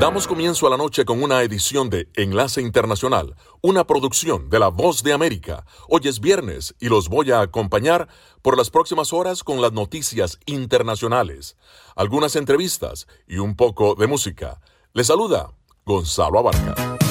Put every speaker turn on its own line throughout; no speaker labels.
Damos comienzo a la noche con una edición de Enlace Internacional, una producción de La Voz de América. Hoy es viernes y los voy a acompañar por las próximas horas con las noticias internacionales, algunas entrevistas y un poco de música. Les saluda Gonzalo Abarca.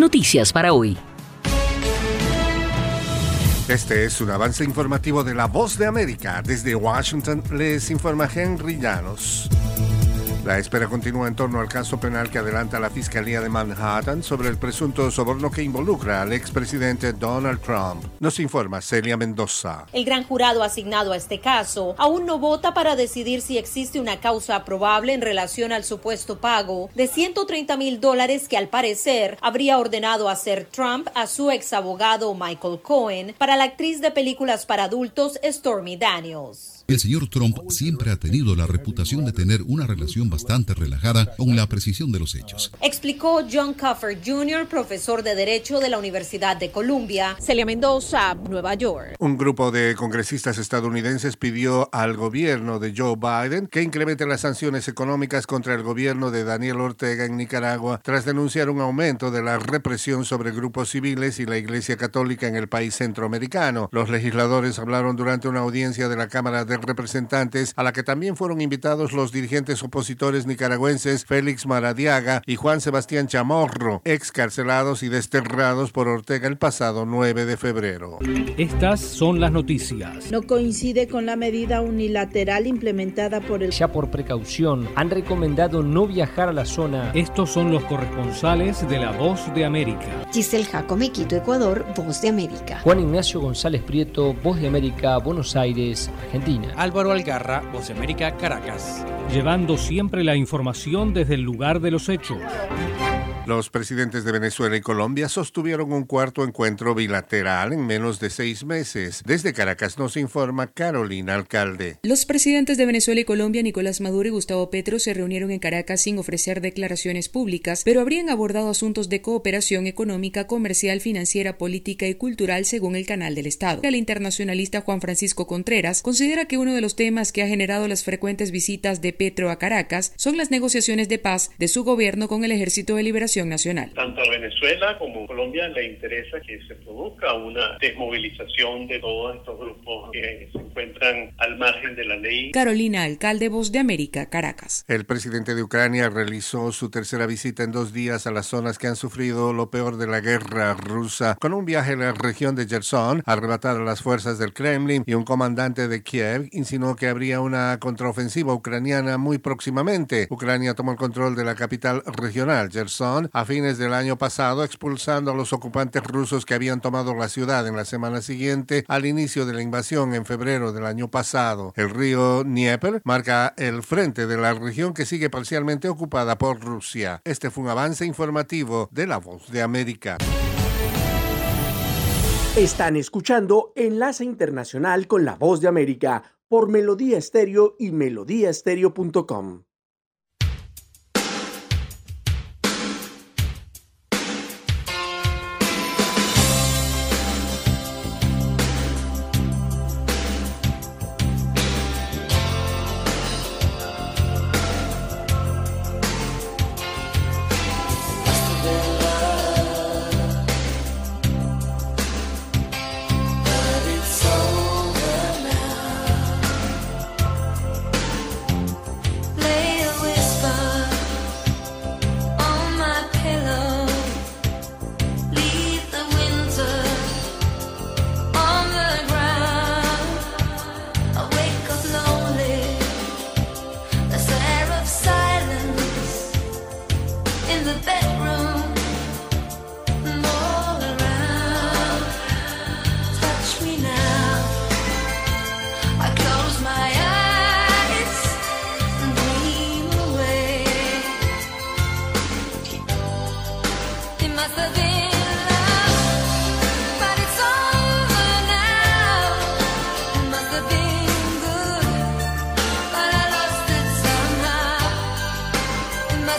Noticias para hoy.
Este es un avance informativo de La Voz de América. Desde Washington les informa Henry Llanos. La espera continúa en torno al caso penal que adelanta la Fiscalía de Manhattan sobre el presunto soborno que involucra al expresidente Donald Trump. Nos informa Celia Mendoza.
El gran jurado asignado a este caso aún no vota para decidir si existe una causa probable en relación al supuesto pago de 130 mil dólares que al parecer habría ordenado hacer Trump a su ex abogado Michael Cohen para la actriz de películas para adultos Stormy Daniels.
El señor Trump siempre ha tenido la reputación de tener una relación bastante relajada con la precisión de los hechos.
Explicó John Cuffer Jr., profesor de Derecho de la Universidad de Columbia. Celia Mendoza, Nueva York.
Un grupo de congresistas estadounidenses pidió al gobierno de Joe Biden que incremente las sanciones económicas contra el gobierno de Daniel Ortega en Nicaragua tras denunciar un aumento de la represión sobre grupos civiles y la Iglesia Católica en el país centroamericano. Los legisladores hablaron durante una audiencia de la Cámara de representantes, a la que también fueron invitados los dirigentes opositores nicaragüenses Félix Maradiaga y Juan Sebastián Chamorro, excarcelados y desterrados por Ortega el pasado 9 de febrero.
Estas son las noticias.
No coincide con la medida unilateral implementada por el...
Ya por precaución, han recomendado no viajar a la zona.
Estos son los corresponsales de La Voz de América.
Giselle Jacome, Quito, Ecuador, Voz de América.
Juan Ignacio González Prieto, Voz de América, Buenos Aires, Argentina.
Álvaro Algarra, Voz América, Caracas.
Llevando siempre la información desde el lugar de los hechos.
Los presidentes de Venezuela y Colombia sostuvieron un cuarto encuentro bilateral en menos de seis meses. Desde Caracas nos informa Carolina Alcalde.
Los presidentes de Venezuela y Colombia, Nicolás Maduro y Gustavo Petro, se reunieron en Caracas sin ofrecer declaraciones públicas, pero habrían abordado asuntos de cooperación económica, comercial, financiera, política y cultural según el canal del Estado. El internacionalista Juan Francisco Contreras considera que uno de los temas que ha generado las frecuentes visitas de Petro a Caracas son las negociaciones de paz de su gobierno con el Ejército de Liberación nacional.
Tanto a Venezuela como a Colombia le interesa que se produzca una desmovilización de todos estos grupos que se encuentran al margen de la ley.
Carolina, alcalde Voz de América, Caracas.
El presidente de Ucrania realizó su tercera visita en dos días a las zonas que han sufrido lo peor de la guerra rusa, con un viaje a la región de Gerson, arrebatar a las fuerzas del Kremlin y un comandante de Kiev insinuó que habría una contraofensiva ucraniana muy próximamente. Ucrania tomó el control de la capital regional, Gerson, a fines del año pasado, expulsando a los ocupantes rusos que habían tomado la ciudad en la semana siguiente al inicio de la invasión en febrero del año pasado. El río Dnieper marca el frente de la región que sigue parcialmente ocupada por Rusia. Este fue un avance informativo de La Voz de América.
Están escuchando Enlace Internacional con La Voz de América por Melodía Estéreo y melodíaestéreo.com.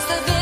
the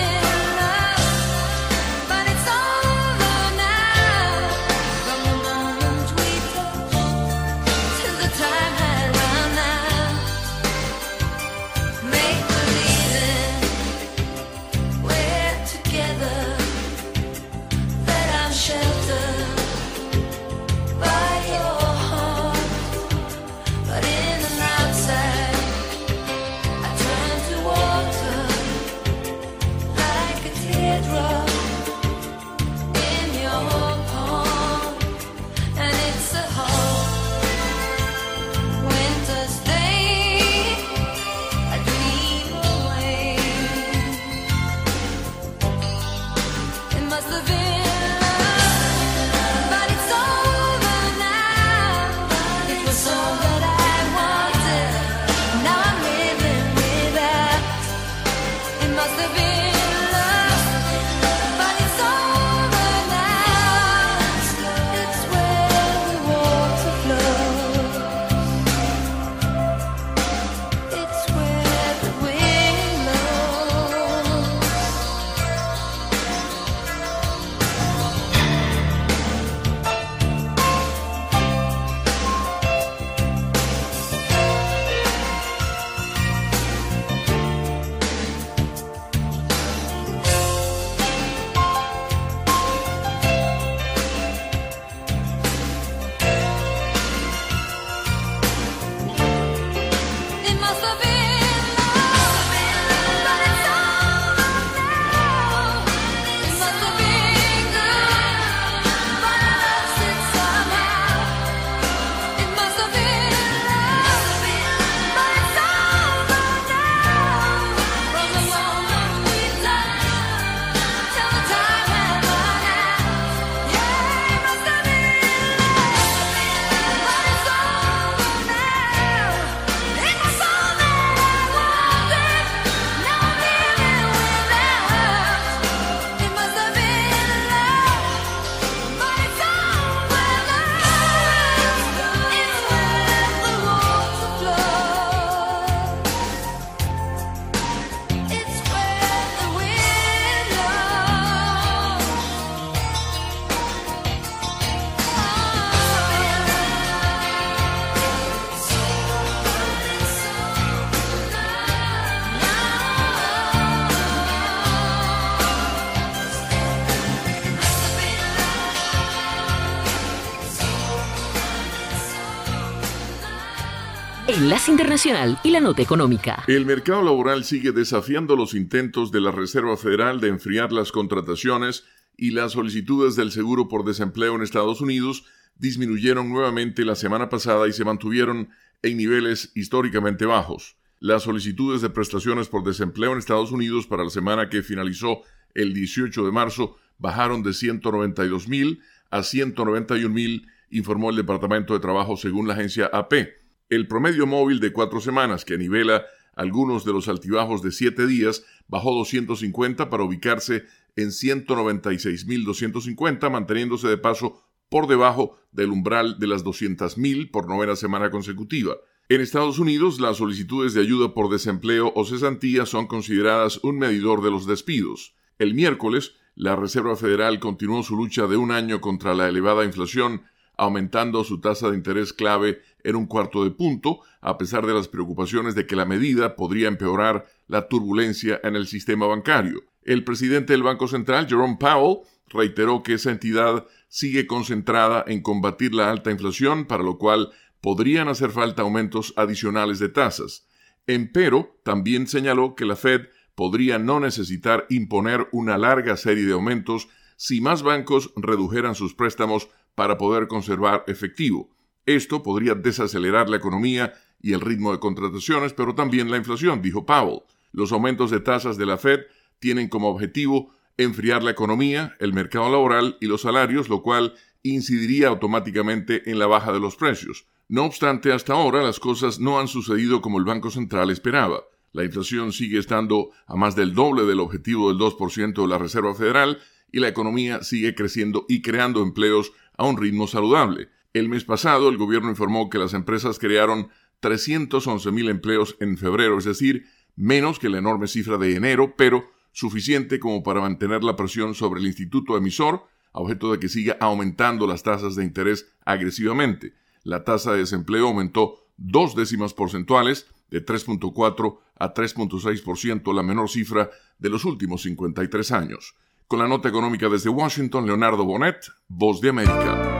Internacional y la Nota Económica.
El mercado laboral sigue desafiando los intentos de la Reserva Federal de enfriar las contrataciones y las solicitudes del seguro por desempleo en Estados Unidos disminuyeron nuevamente la semana pasada y se mantuvieron en niveles históricamente bajos. Las solicitudes de prestaciones por desempleo en Estados Unidos para la semana que finalizó el 18 de marzo bajaron de 192 mil a 191 mil, informó el Departamento de Trabajo según la agencia AP. El promedio móvil de cuatro semanas, que nivela algunos de los altibajos de siete días, bajó 250 para ubicarse en 196.250, manteniéndose de paso por debajo del umbral de las 200.000 por novena semana consecutiva. En Estados Unidos, las solicitudes de ayuda por desempleo o cesantía son consideradas un medidor de los despidos. El miércoles, la Reserva Federal continuó su lucha de un año contra la elevada inflación, aumentando su tasa de interés clave en un cuarto de punto, a pesar de las preocupaciones de que la medida podría empeorar la turbulencia en el sistema bancario. El presidente del Banco Central, Jerome Powell, reiteró que esa entidad sigue concentrada en combatir la alta inflación, para lo cual podrían hacer falta aumentos adicionales de tasas. Empero, también señaló que la Fed podría no necesitar imponer una larga serie de aumentos si más bancos redujeran sus préstamos para poder conservar efectivo. Esto podría desacelerar la economía y el ritmo de contrataciones, pero también la inflación, dijo Powell. Los aumentos de tasas de la Fed tienen como objetivo enfriar la economía, el mercado laboral y los salarios, lo cual incidiría automáticamente en la baja de los precios. No obstante, hasta ahora las cosas no han sucedido como el Banco Central esperaba. La inflación sigue estando a más del doble del objetivo del 2% de la Reserva Federal y la economía sigue creciendo y creando empleos a un ritmo saludable. El mes pasado el gobierno informó que las empresas crearon 311 mil empleos en febrero, es decir, menos que la enorme cifra de enero, pero suficiente como para mantener la presión sobre el instituto emisor, a objeto de que siga aumentando las tasas de interés agresivamente. La tasa de desempleo aumentó dos décimas porcentuales de 3.4 a 3.6%, la menor cifra de los últimos 53 años. Con la nota económica desde Washington, Leonardo Bonet, Voz de América.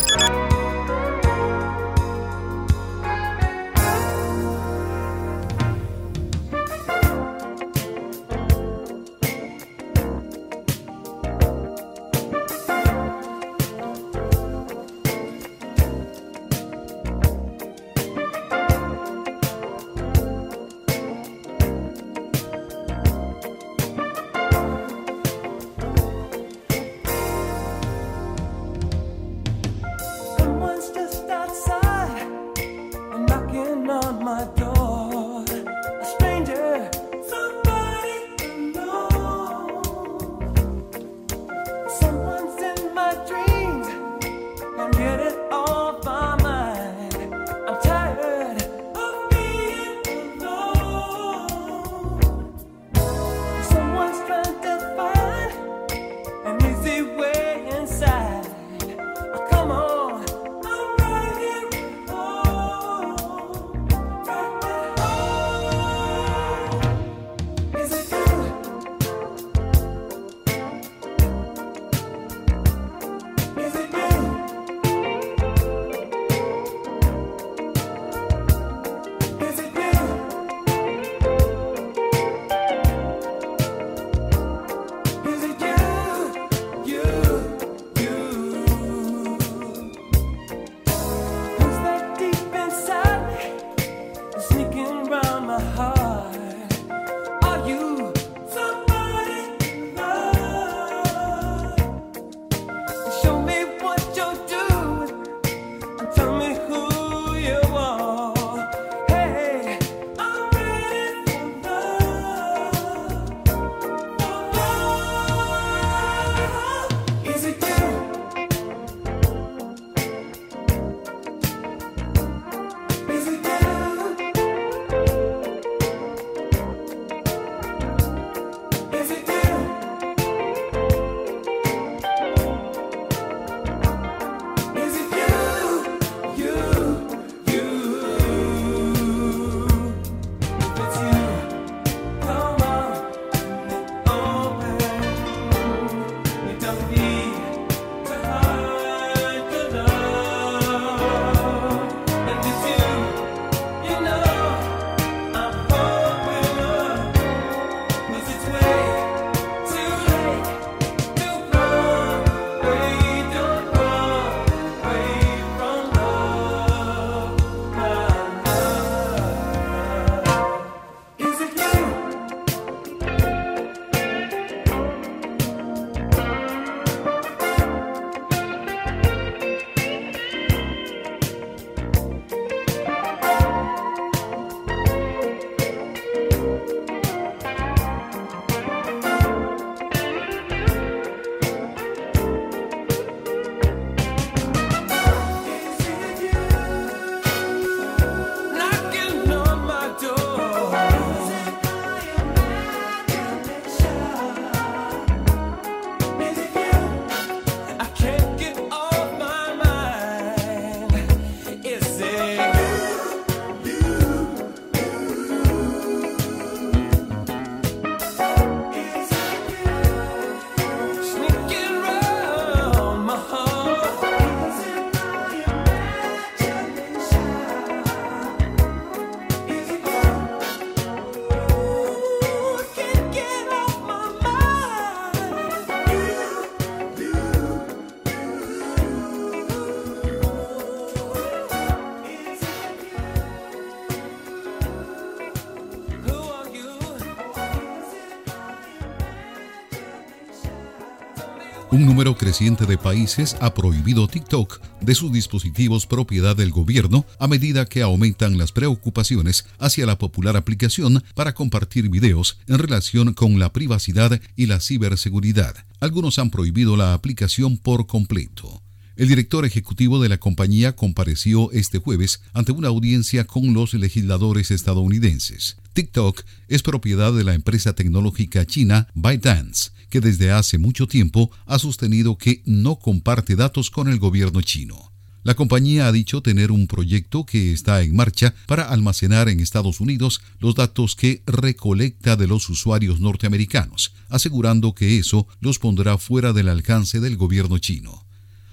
Creciente de países ha prohibido TikTok de sus dispositivos propiedad del gobierno a medida que aumentan las preocupaciones hacia la popular aplicación para compartir videos en relación con la privacidad y la ciberseguridad. Algunos han prohibido la aplicación por completo. El director ejecutivo de la compañía compareció este jueves ante una audiencia con los legisladores estadounidenses. TikTok es propiedad de la empresa tecnológica china ByteDance que desde hace mucho tiempo ha sostenido que no comparte datos con el gobierno chino. La compañía ha dicho tener un proyecto que está en marcha para almacenar en Estados Unidos los datos que recolecta de los usuarios norteamericanos, asegurando que eso los pondrá fuera del alcance del gobierno chino.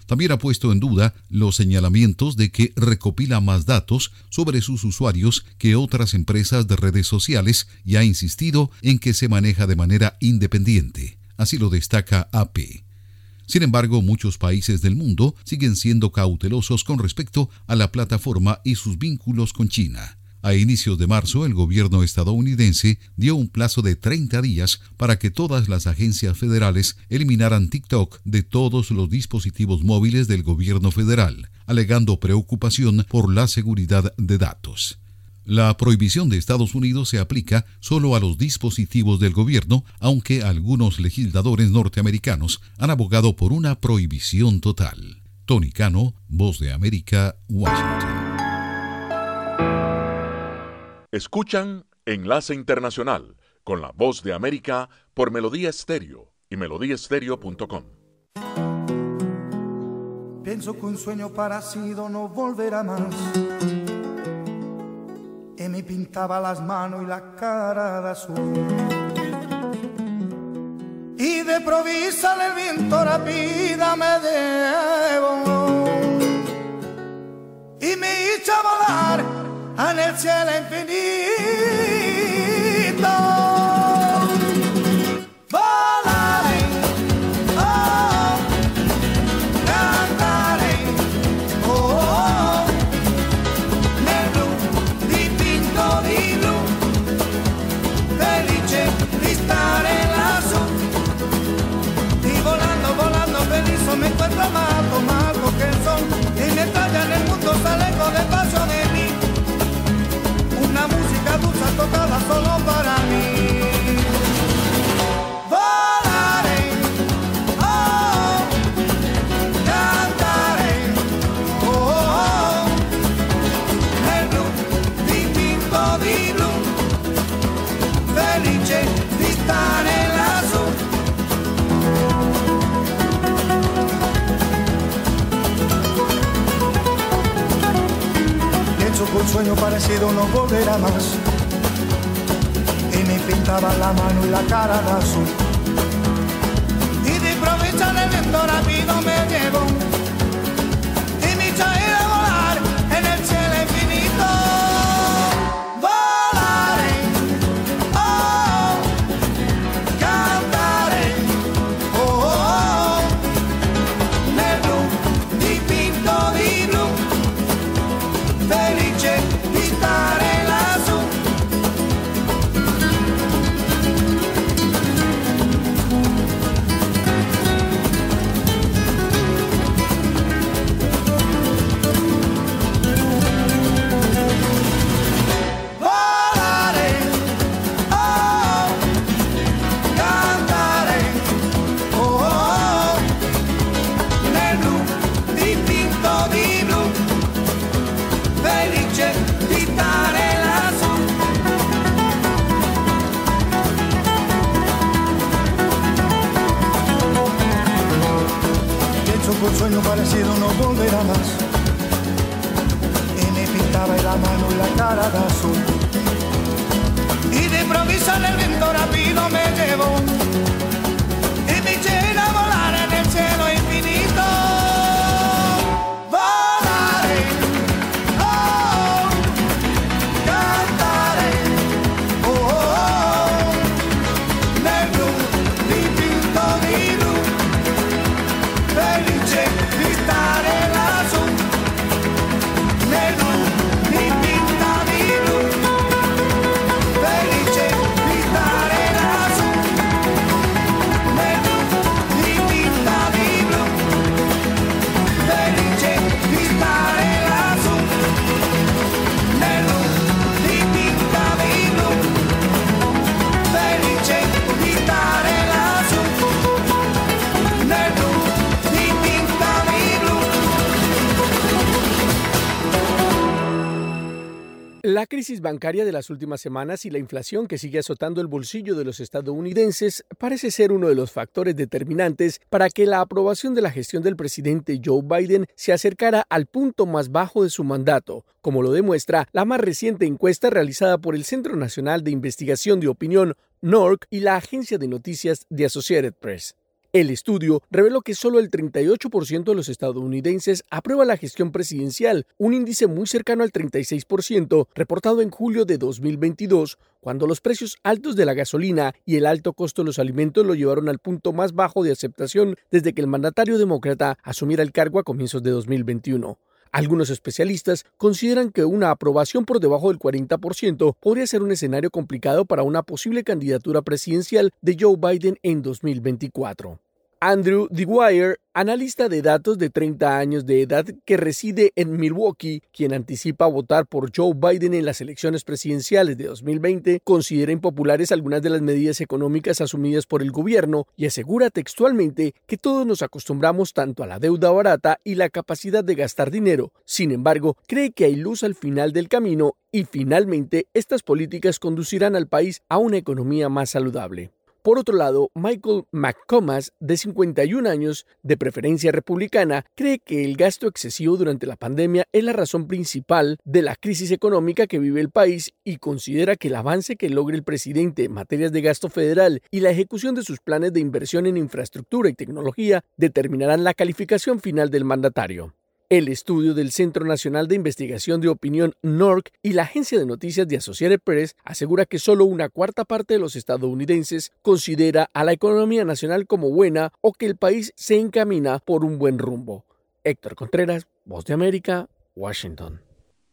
También ha puesto en duda los señalamientos de que recopila más datos sobre sus usuarios que otras empresas de redes sociales y ha insistido en que se maneja de manera independiente así lo destaca AP. Sin embargo, muchos países del mundo siguen siendo cautelosos con respecto a la plataforma y sus vínculos con China. A inicios de marzo, el gobierno estadounidense dio un plazo de 30 días para que todas las agencias federales eliminaran TikTok de todos los dispositivos móviles del gobierno federal, alegando preocupación por la seguridad de datos. La prohibición de Estados Unidos se aplica solo a los dispositivos del gobierno, aunque algunos legisladores norteamericanos han abogado por una prohibición total. Tony Cano, Voz de América, Washington.
Escuchan Enlace Internacional con la Voz de América por Melodía Estéreo y melodíaestéreo.com.
Pienso que un sueño parecido no volverá más y me pintaba las manos y la cara de azul. Y de provisa el viento rápida me debo y me hizo volar en el cielo infinito. Sueño parecido no volverá más pintaba la mano y la cara de azul. Y de improviso el viento rápido me llevó
La personas. Y me pintaba la mano y la cara crisis bancaria de las últimas semanas y la inflación que sigue azotando el bolsillo de los estadounidenses parece ser uno de los factores determinantes para que la aprobación de la gestión del presidente Joe Biden se acercara al punto más bajo de su mandato, como lo demuestra la más reciente encuesta realizada por el Centro Nacional de Investigación de Opinión, NORC, y la agencia de noticias de Associated Press. El estudio reveló que solo el 38% de los estadounidenses aprueba la gestión presidencial, un índice muy cercano al 36% reportado en julio de 2022, cuando los precios altos de la gasolina y el alto costo de los alimentos lo llevaron al punto más bajo de aceptación desde que el mandatario demócrata asumiera el cargo a comienzos de 2021. Algunos especialistas consideran que una aprobación por debajo del 40% podría ser un escenario complicado para una posible candidatura presidencial de Joe Biden en 2024. Andrew Dwyer, analista de datos de 30 años de edad que reside en Milwaukee, quien anticipa votar por Joe Biden en las elecciones presidenciales de 2020, considera impopulares algunas de las medidas económicas asumidas por el gobierno y asegura textualmente que todos nos acostumbramos tanto a la deuda barata y la capacidad de gastar dinero. Sin embargo, cree que hay luz al final del camino y finalmente estas políticas conducirán al país a una economía más saludable. Por otro lado, Michael McComas, de 51 años, de preferencia republicana, cree que el gasto excesivo durante la pandemia es la razón principal de la crisis económica que vive el país y considera que el avance que logre el presidente en materias de gasto federal y la ejecución de sus planes de inversión en infraestructura y tecnología determinarán la calificación final del mandatario. El estudio del Centro Nacional de Investigación de Opinión NORC y la agencia de noticias de Associated Press asegura que solo una cuarta parte de los estadounidenses considera a la economía nacional como buena o que el país se encamina por un buen rumbo. Héctor Contreras, Voz de América, Washington.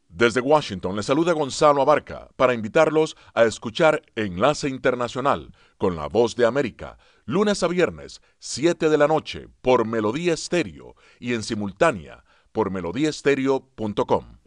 Desde Washington le saluda Gonzalo Abarca para invitarlos a escuchar Enlace Internacional con la Voz de América, lunes a viernes, 7 de la noche, por Melodía Estéreo y en simultánea por melodiestereo.com.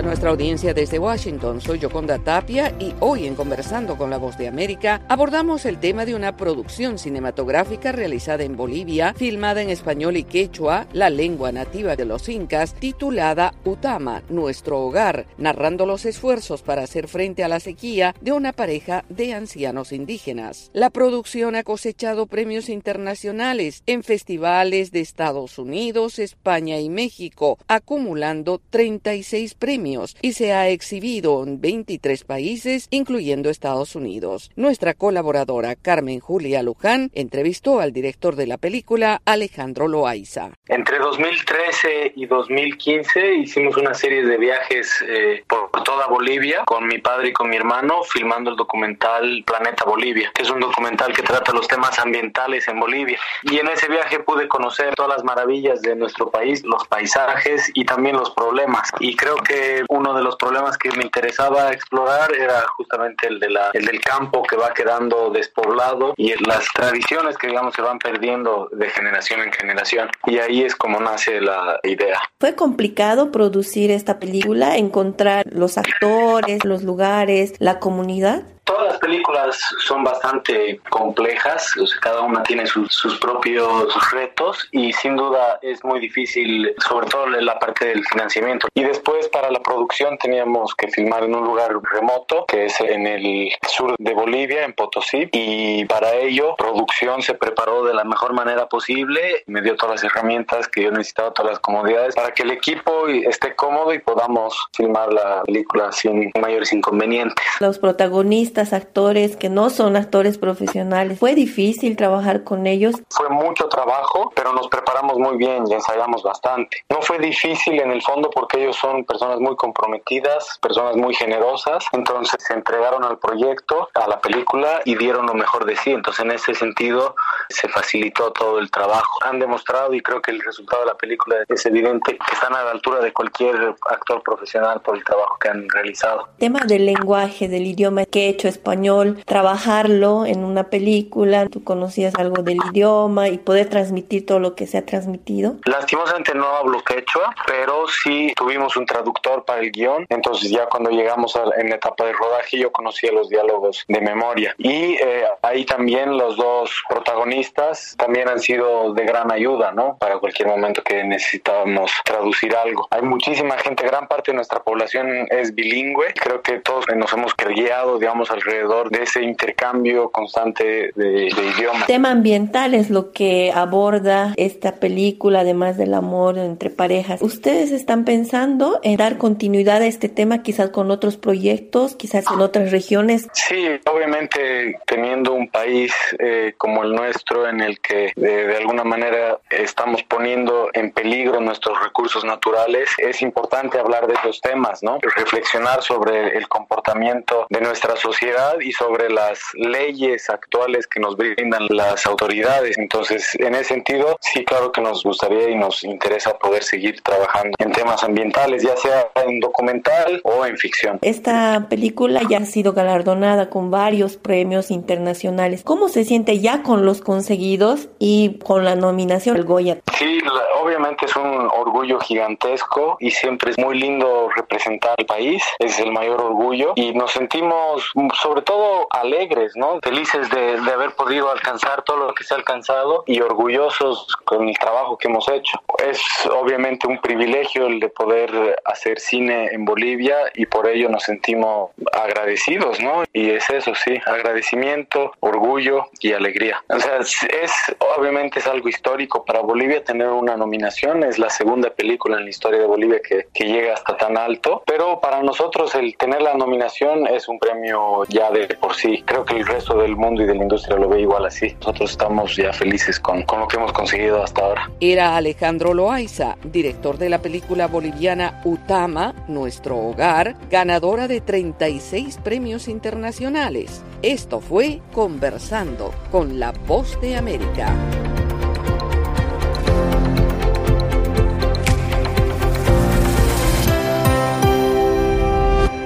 a nuestra audiencia desde Washington. Soy Yoconda Tapia y hoy en Conversando con la Voz de América abordamos el tema de una producción cinematográfica realizada en Bolivia, filmada en español y quechua, la lengua nativa de los incas, titulada Utama, nuestro hogar, narrando los esfuerzos para hacer frente a la sequía de una pareja de ancianos indígenas. La producción ha cosechado premios internacionales en festivales de Estados Unidos, España y México, acumulando 36 premios y se ha exhibido en 23 países, incluyendo Estados Unidos. Nuestra colaboradora Carmen Julia Luján entrevistó al director de la película, Alejandro Loaiza.
Entre 2013 y 2015 hicimos una serie de viajes eh, por toda Bolivia con mi padre y con mi hermano filmando el documental Planeta Bolivia, que es un documental que trata los temas ambientales en Bolivia. Y en ese viaje pude conocer todas las maravillas de nuestro país, los paisajes y también los problemas. Y creo que uno de los problemas que me interesaba explorar era justamente el, de la, el del campo que va quedando despoblado y las tradiciones que digamos se van perdiendo de generación en generación. Y ahí es como nace la idea.
Fue complicado producir esta película, encontrar los actores, los lugares, la comunidad.
Todas las películas son bastante complejas, cada una tiene sus, propios retos y sin duda es muy difícil, sobre todo la parte del financiamiento. Y después para la producción teníamos que filmar en un lugar remoto, que es en el sur de Bolivia, en Potosí, y para ello producción se preparó de la mejor manera posible, me dio todas las herramientas que yo necesitaba, todas las comodidades, para que el equipo esté cómodo y podamos filmar la película sin mayores inconvenientes.
Los protagonistas actores que no son actores profesionales. ¿Fue difícil trabajar con ellos?
Fue mucho trabajo, pero nos preparamos muy bien y ensayamos bastante. No fue difícil en el fondo porque ellos son personas muy comprometidas, personas muy generosas, entonces se entregaron al proyecto, a la película y dieron lo mejor de sí. Entonces en ese sentido se facilitó todo el trabajo. Han demostrado y creo que el resultado de la película es evidente que están a la altura de cualquier actor profesional por el trabajo que han realizado.
Tema del lenguaje, del idioma que he hecho español, trabajarlo en una película, tú conocías algo del idioma y poder transmitir todo lo que se ha transmitido?
Lastimosamente no hablo quechua, pero sí tuvimos un traductor para el guion, entonces ya cuando llegamos a, en la etapa de rodaje yo conocía los diálogos de memoria y eh, ahí también los dos protagonistas también han sido de gran ayuda, ¿no? Para cualquier momento que necesitábamos traducir algo. Hay muchísima gente, gran parte de nuestra población es bilingüe, creo que todos nos hemos guiado, digamos, alrededor de ese intercambio constante de, de idiomas.
Tema ambiental es lo que aborda esta película, además del amor entre parejas. ¿Ustedes están pensando en dar continuidad a este tema quizás con otros proyectos, quizás en otras regiones?
Sí, obviamente teniendo un país eh, como el nuestro en el que de, de alguna manera estamos poniendo en peligro nuestros recursos naturales, es importante hablar de estos temas, ¿no? Reflexionar sobre el comportamiento de nuestra sociedad y sobre las leyes actuales que nos brindan las autoridades. Entonces, en ese sentido, sí, claro que nos gustaría y nos interesa poder seguir trabajando en temas ambientales, ya sea en documental o en ficción.
Esta película ya ha sido galardonada con varios premios internacionales. ¿Cómo se siente ya con los conseguidos y con la nominación al Goya?
Sí, obviamente es un orgullo gigantesco y siempre es muy lindo representar al país, es el mayor orgullo y nos sentimos sobre todo alegres, ¿no? Felices de, haber podido alcanzar todo lo que se ha alcanzado y orgullosos con el trabajo que hemos hecho. Es obviamente un privilegio el de poder hacer cine en Bolivia y por ello nos sentimos agradecidos, ¿no? Y es eso, sí, agradecimiento, orgullo y alegría. O sea, es, es obviamente es algo histórico para Bolivia tener una nominación, es la segunda película en la historia de Bolivia que, que llega hasta tan alto, pero para nosotros el tener la nominación es un premio ya de por sí. Creo que el resto del mundo y de la industria lo ve igual así. Nosotros estamos ya felices con, con lo que hemos conseguido hasta ahora.
Era Alejandro Loaiza, director de la película boliviana Utama, Nuestro Hogar, ganadora de 36 premios internacionales. Esto fue Conversando con la Voz de América.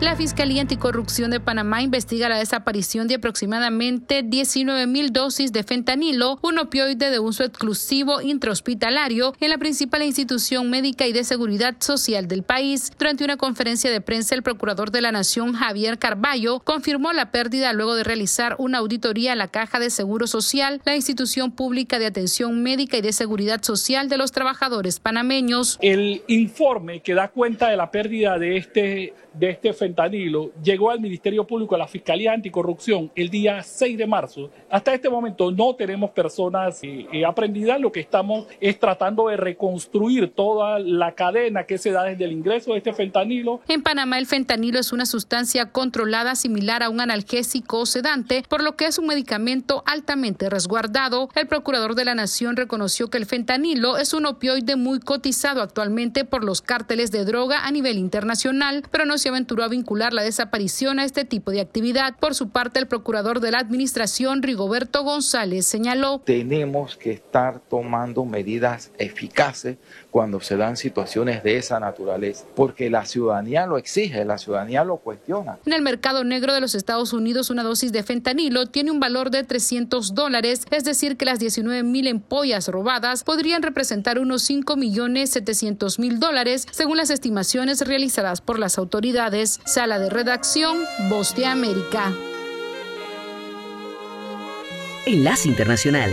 La Fiscalía Anticorrupción de Panamá investiga la desaparición de aproximadamente 19 mil dosis de fentanilo, un opioide de uso exclusivo intrahospitalario, en la principal institución médica y de seguridad social del país. Durante una conferencia de prensa, el procurador de la Nación, Javier Carballo, confirmó la pérdida luego de realizar una auditoría a la Caja de Seguro Social, la institución pública de atención médica y de seguridad social de los trabajadores panameños.
El informe que da cuenta de la pérdida de este de este fentanilo llegó al Ministerio Público, a la Fiscalía Anticorrupción, el día 6 de marzo. Hasta este momento no tenemos personas eh, eh, aprendidas, lo que estamos es tratando de reconstruir toda la cadena que se da desde el ingreso de este fentanilo.
En Panamá el fentanilo es una sustancia controlada similar a un analgésico o sedante, por lo que es un medicamento altamente resguardado. El procurador de la Nación reconoció que el fentanilo es un opioide muy cotizado actualmente por los cárteles de droga a nivel internacional, pero no se aventuró a vincular la desaparición a este tipo de actividad. Por su parte, el procurador de la Administración, Rigoberto González, señaló.
Tenemos que estar tomando medidas eficaces cuando se dan situaciones de esa naturaleza, porque la ciudadanía lo exige, la ciudadanía lo cuestiona.
En el mercado negro de los Estados Unidos, una dosis de fentanilo tiene un valor de 300 dólares, es decir, que las 19 mil empollas robadas podrían representar unos 5 millones 700 mil dólares, según las estimaciones realizadas por las autoridades. Sala de redacción, Voz de América.
Enlace Internacional.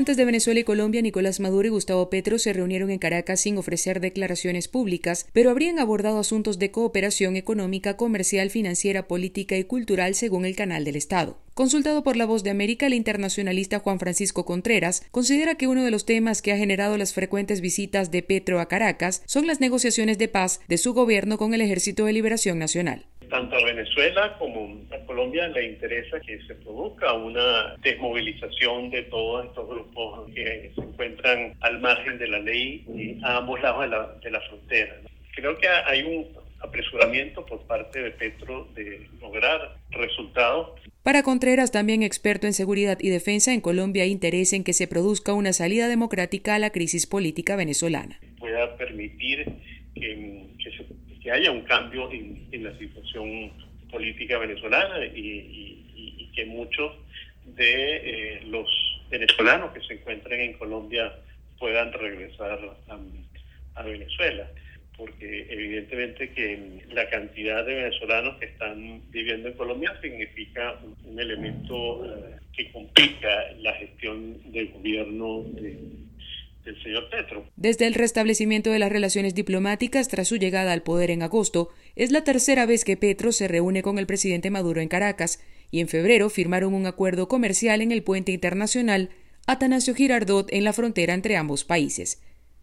presidentes de Venezuela y Colombia, Nicolás Maduro y Gustavo Petro, se reunieron en Caracas sin ofrecer declaraciones públicas, pero habrían abordado asuntos de cooperación económica, comercial, financiera, política y cultural según el canal del Estado. Consultado por La Voz de América, el internacionalista Juan Francisco Contreras considera que uno de los temas que ha generado las frecuentes visitas de Petro a Caracas son las negociaciones de paz de su gobierno con el Ejército de Liberación Nacional
tanto a Venezuela como a Colombia le interesa que se produzca una desmovilización de todos estos grupos que se encuentran al margen de la ley a ambos lados de la, de la frontera. Creo que hay un apresuramiento por parte de Petro de lograr resultados.
Para Contreras, también experto en seguridad y defensa, en Colombia hay interés en que se produzca una salida democrática a la crisis política venezolana.
Pueda permitir que, que se haya un cambio en, la situación política venezolana y, que muchos de eh, los venezolanos que se encuentren en Colombia puedan regresar a, Venezuela porque evidentemente que la cantidad de venezolanos que están viviendo en Colombia significa un, elemento eh, que complica la gestión del gobierno de, señor Petro.
Desde el restablecimiento de las relaciones diplomáticas tras su llegada al poder en agosto, es la tercera vez que Petro se reúne con el presidente Maduro en Caracas, y en febrero firmaron un acuerdo comercial en el puente internacional Atanasio Girardot en la frontera entre ambos países.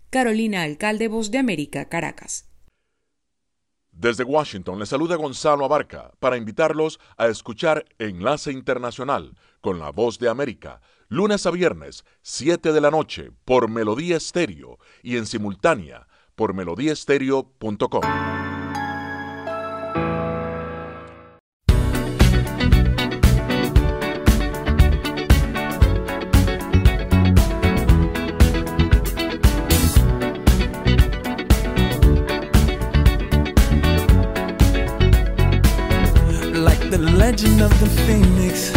Carolina Alcalde, Voz de América, Caracas.
Desde Washington le saluda Gonzalo Abarca para invitarlos a escuchar Enlace Internacional con la Voz de América lunes a viernes, 7 de la noche, por Melodía Estéreo y en simultánea por melodíaestéreo.com.
Like the legend of the phoenix.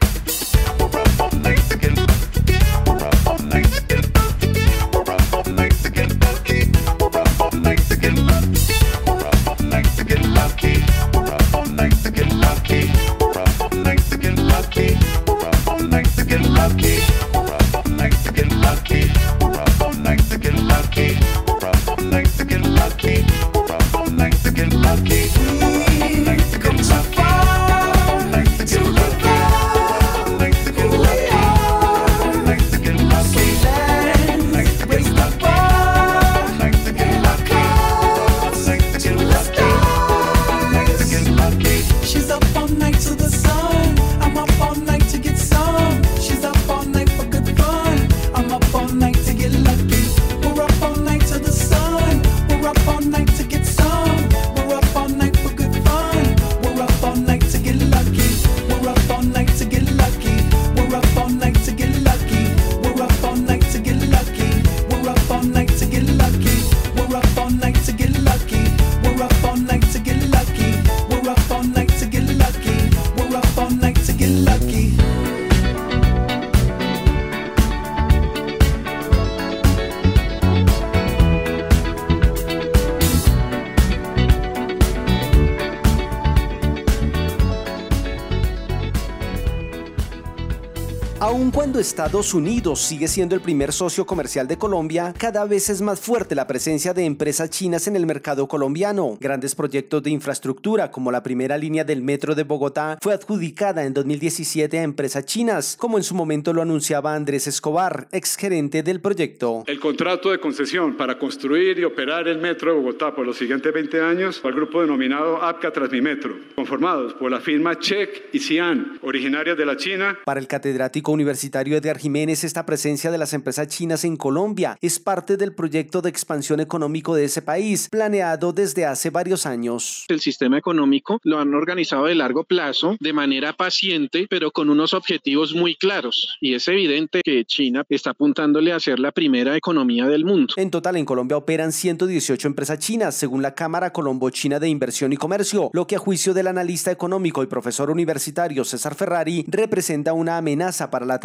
Estados Unidos sigue siendo el primer socio comercial de Colombia, cada vez es más fuerte la presencia de empresas chinas en el mercado colombiano. Grandes proyectos de infraestructura como la primera línea del metro de Bogotá fue adjudicada en 2017 a empresas chinas, como en su momento lo anunciaba Andrés Escobar, exgerente del proyecto.
El contrato de concesión para construir y operar el metro de Bogotá por los siguientes 20 años al grupo denominado APCA Transmimetro, conformados por la firma Check y Xi'an, originarias de la China.
Para el catedrático universitario Edgar Jiménez, esta presencia de las empresas chinas en Colombia es parte del proyecto de expansión económico de ese país, planeado desde hace varios años.
El sistema económico lo han organizado de largo plazo, de manera paciente, pero con unos objetivos muy claros. Y es evidente que China está apuntándole a ser la primera economía del mundo.
En total, en Colombia operan 118 empresas chinas, según la Cámara Colombo-China de Inversión y Comercio, lo que a juicio del analista económico y profesor universitario César Ferrari representa una amenaza para la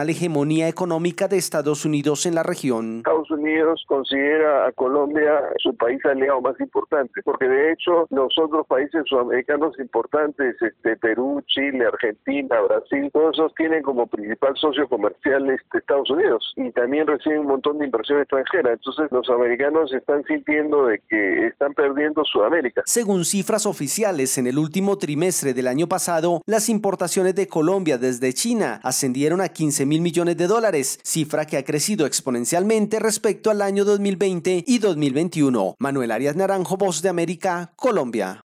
tradicional hegemonía económica de Estados Unidos en la región.
Estados Unidos considera a Colombia su país aliado más importante, porque de hecho los otros países sudamericanos importantes, este, Perú, Chile, Argentina, Brasil, todos esos tienen como principal socio comercial este, Estados Unidos y también reciben un montón de inversión extranjera. Entonces los americanos están sintiendo de que están perdiendo Sudamérica.
Según cifras oficiales, en el último trimestre del año pasado, las importaciones de Colombia desde China ascendieron a 15 mil millones de dólares, cifra que ha crecido exponencialmente respecto al año 2020 y 2021. Manuel Arias Naranjo, Voz de América, Colombia.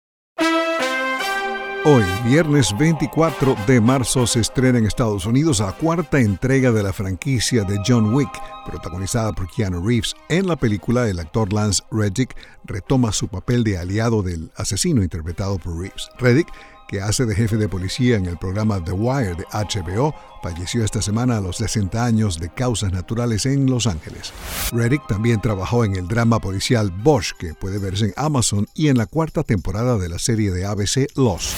Hoy, viernes 24 de marzo, se estrena en Estados Unidos la cuarta entrega de la franquicia de John Wick, protagonizada por Keanu Reeves. En la película, el actor Lance Reddick retoma su papel de aliado del asesino interpretado por Reeves. Reddick que hace de jefe de policía en el programa The Wire de HBO, falleció esta semana a los 60 años de causas naturales en Los Ángeles. Reddick también trabajó en el drama policial Bosch, que puede verse en Amazon, y en la cuarta temporada de la serie de ABC Lost.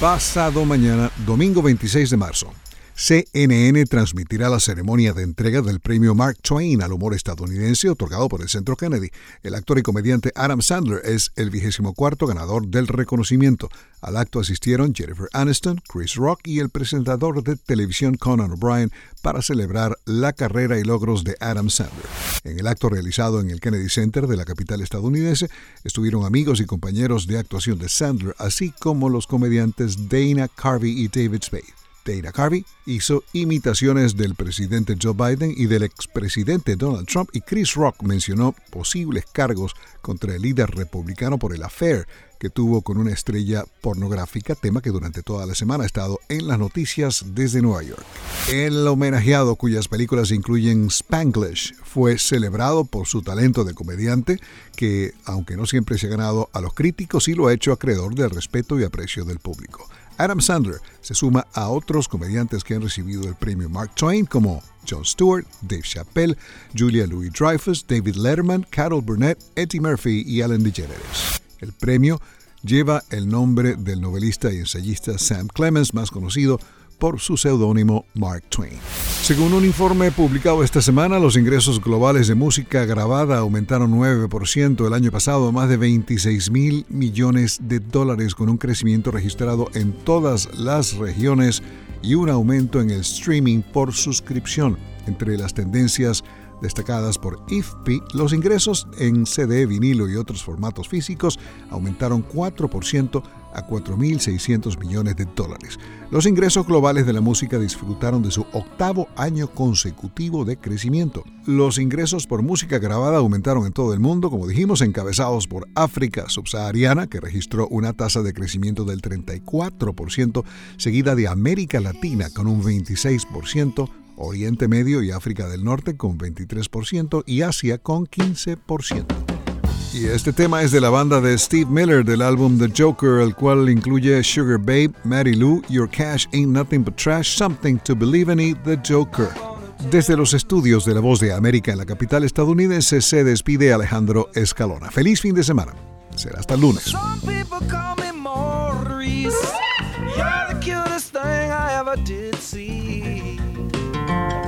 Pasado mañana, domingo 26 de marzo, CNN transmitirá la ceremonia de entrega del premio Mark Twain al humor estadounidense otorgado por el Centro Kennedy. El actor y comediante Adam Sandler es el vigésimo cuarto ganador del reconocimiento. Al acto asistieron Jennifer Aniston, Chris Rock y el presentador de televisión Conan O'Brien para celebrar la carrera y logros de Adam Sandler. En el acto realizado en el Kennedy Center de la capital estadounidense estuvieron amigos y compañeros de actuación de Sandler, así como los comediantes Dana Carvey y David Spade. Dana Carvey hizo imitaciones del presidente Joe Biden y del expresidente Donald Trump y Chris Rock mencionó posibles cargos contra el líder republicano por el affair que tuvo con una estrella pornográfica, tema que durante toda la semana ha estado en las noticias desde Nueva York. El homenajeado, cuyas películas incluyen Spanglish, fue celebrado por su talento de comediante, que, aunque no siempre se ha ganado a los críticos, sí lo ha hecho acreedor del respeto y aprecio del público. Adam Sandler se suma a otros comediantes que han recibido el premio Mark Twain como Jon Stewart, Dave Chappelle, Julia Louis-Dreyfus, David Letterman, Carol Burnett, Eddie Murphy y Alan DeGeneres. El premio lleva el nombre del novelista y ensayista Sam Clemens, más conocido por su seudónimo Mark Twain. Según un informe publicado esta semana, los ingresos globales de música grabada aumentaron 9% el año pasado más de 26 mil millones de dólares, con un crecimiento registrado en todas las regiones y un aumento en el streaming por suscripción. Entre las tendencias destacadas por IFPI, los ingresos en CD, vinilo y otros formatos físicos aumentaron 4% a 4.600 millones de dólares. Los ingresos globales de la música disfrutaron de su octavo año consecutivo de crecimiento. Los ingresos por música grabada aumentaron en todo el mundo, como dijimos, encabezados por África subsahariana, que registró una tasa de crecimiento del 34%, seguida de América Latina con un 26%, Oriente Medio y África del Norte con 23% y Asia con 15%. Y este tema es de la banda de Steve Miller del álbum The Joker, el cual incluye Sugar Babe, Mary Lou, Your Cash Ain't Nothing But Trash, Something to Believe in y The Joker. Desde los estudios de La Voz de América en la capital estadounidense se despide Alejandro Escalona. Feliz fin de semana. Será hasta el lunes.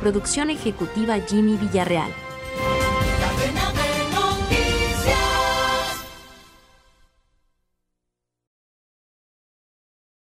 Producción ejecutiva Jimmy Villarreal.